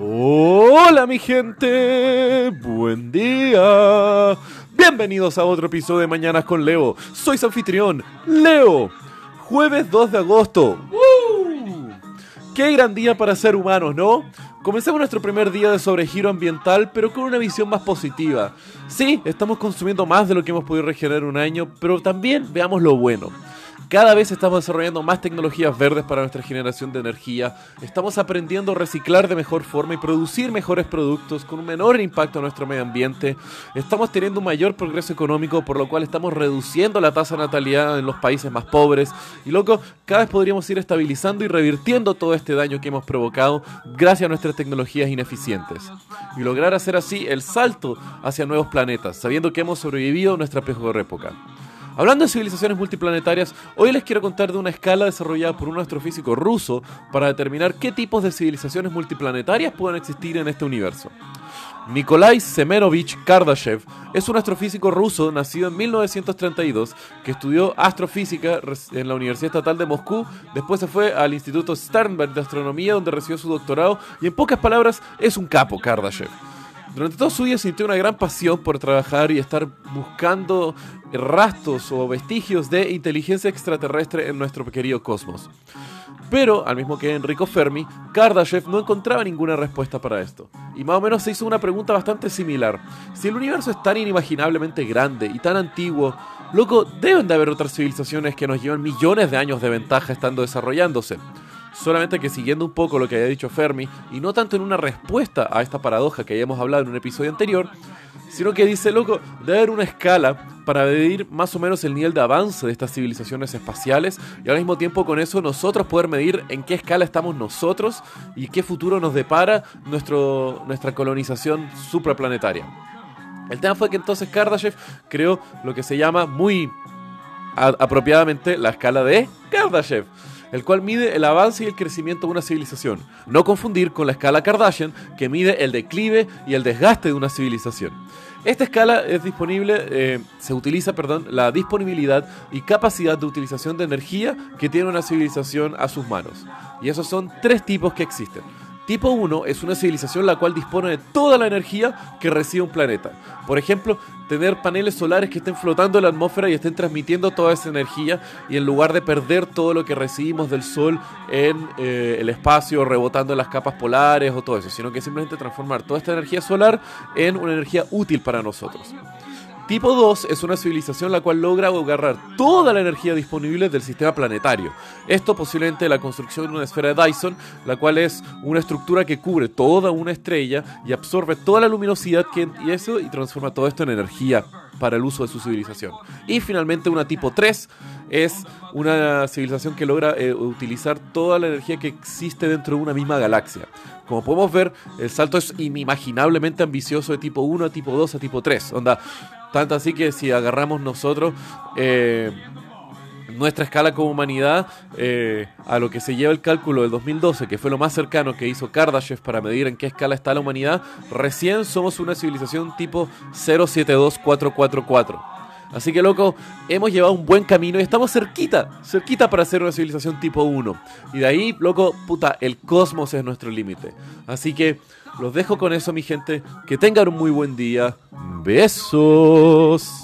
Hola mi gente, buen día. Bienvenidos a otro episodio de Mañanas con Leo. Soy su anfitrión, Leo. Jueves 2 de agosto. Qué gran día para ser humanos, ¿no? Comencemos nuestro primer día de sobregiro ambiental, pero con una visión más positiva. Sí, estamos consumiendo más de lo que hemos podido regenerar un año, pero también veamos lo bueno. Cada vez estamos desarrollando más tecnologías verdes para nuestra generación de energía, estamos aprendiendo a reciclar de mejor forma y producir mejores productos con un menor impacto a nuestro medio ambiente, estamos teniendo un mayor progreso económico por lo cual estamos reduciendo la tasa de natalidad en los países más pobres. Y loco, cada vez podríamos ir estabilizando y revirtiendo todo este daño que hemos provocado gracias a nuestras tecnologías ineficientes. Y lograr hacer así el salto hacia nuevos planetas, sabiendo que hemos sobrevivido nuestra peor época. Hablando de civilizaciones multiplanetarias, hoy les quiero contar de una escala desarrollada por un astrofísico ruso para determinar qué tipos de civilizaciones multiplanetarias pueden existir en este universo. Nikolai Semenovich Kardashev es un astrofísico ruso nacido en 1932 que estudió astrofísica en la Universidad Estatal de Moscú, después se fue al Instituto Sternberg de Astronomía donde recibió su doctorado y en pocas palabras es un capo Kardashev. Durante todo su vida sintió una gran pasión por trabajar y estar buscando rastros o vestigios de inteligencia extraterrestre en nuestro querido cosmos. Pero, al mismo que Enrico Fermi, Kardashev no encontraba ninguna respuesta para esto. Y más o menos se hizo una pregunta bastante similar. Si el universo es tan inimaginablemente grande y tan antiguo, loco, deben de haber otras civilizaciones que nos llevan millones de años de ventaja estando desarrollándose. Solamente que siguiendo un poco lo que había dicho Fermi, y no tanto en una respuesta a esta paradoja que habíamos hablado en un episodio anterior, sino que dice, loco, debe haber una escala para medir más o menos el nivel de avance de estas civilizaciones espaciales y al mismo tiempo con eso nosotros poder medir en qué escala estamos nosotros y qué futuro nos depara nuestro, nuestra colonización supraplanetaria. El tema fue que entonces Kardashev creó lo que se llama muy apropiadamente la escala de Kardashev el cual mide el avance y el crecimiento de una civilización. No confundir con la escala Kardashian, que mide el declive y el desgaste de una civilización. Esta escala es disponible, eh, se utiliza, perdón, la disponibilidad y capacidad de utilización de energía que tiene una civilización a sus manos. Y esos son tres tipos que existen. Tipo 1 es una civilización la cual dispone de toda la energía que recibe un planeta. Por ejemplo, tener paneles solares que estén flotando en la atmósfera y estén transmitiendo toda esa energía y en lugar de perder todo lo que recibimos del Sol en eh, el espacio, rebotando en las capas polares o todo eso, sino que simplemente transformar toda esta energía solar en una energía útil para nosotros. Tipo 2 es una civilización la cual logra agarrar toda la energía disponible del sistema planetario. Esto posiblemente la construcción de una esfera de Dyson, la cual es una estructura que cubre toda una estrella y absorbe toda la luminosidad que, y eso y transforma todo esto en energía para el uso de su civilización. Y finalmente una tipo 3 es una civilización que logra eh, utilizar toda la energía que existe dentro de una misma galaxia. Como podemos ver, el salto es inimaginablemente ambicioso de tipo 1 a tipo 2 a tipo 3. Onda, tanto así que si agarramos nosotros eh, nuestra escala como humanidad eh, a lo que se lleva el cálculo del 2012, que fue lo más cercano que hizo Kardashev para medir en qué escala está la humanidad, recién somos una civilización tipo 072444. Así que, loco, hemos llevado un buen camino y estamos cerquita, cerquita para ser una civilización tipo 1. Y de ahí, loco, puta, el cosmos es nuestro límite. Así que los dejo con eso, mi gente. Que tengan un muy buen día. Besos.